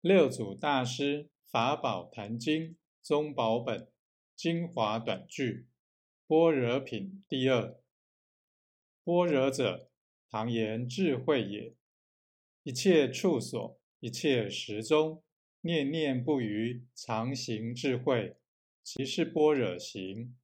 六祖大师《法宝坛经》中宝本精华短句，般若品第二。般若者，唐言智慧也。一切处所，一切时中，念念不渝，常行智慧，即是般若行。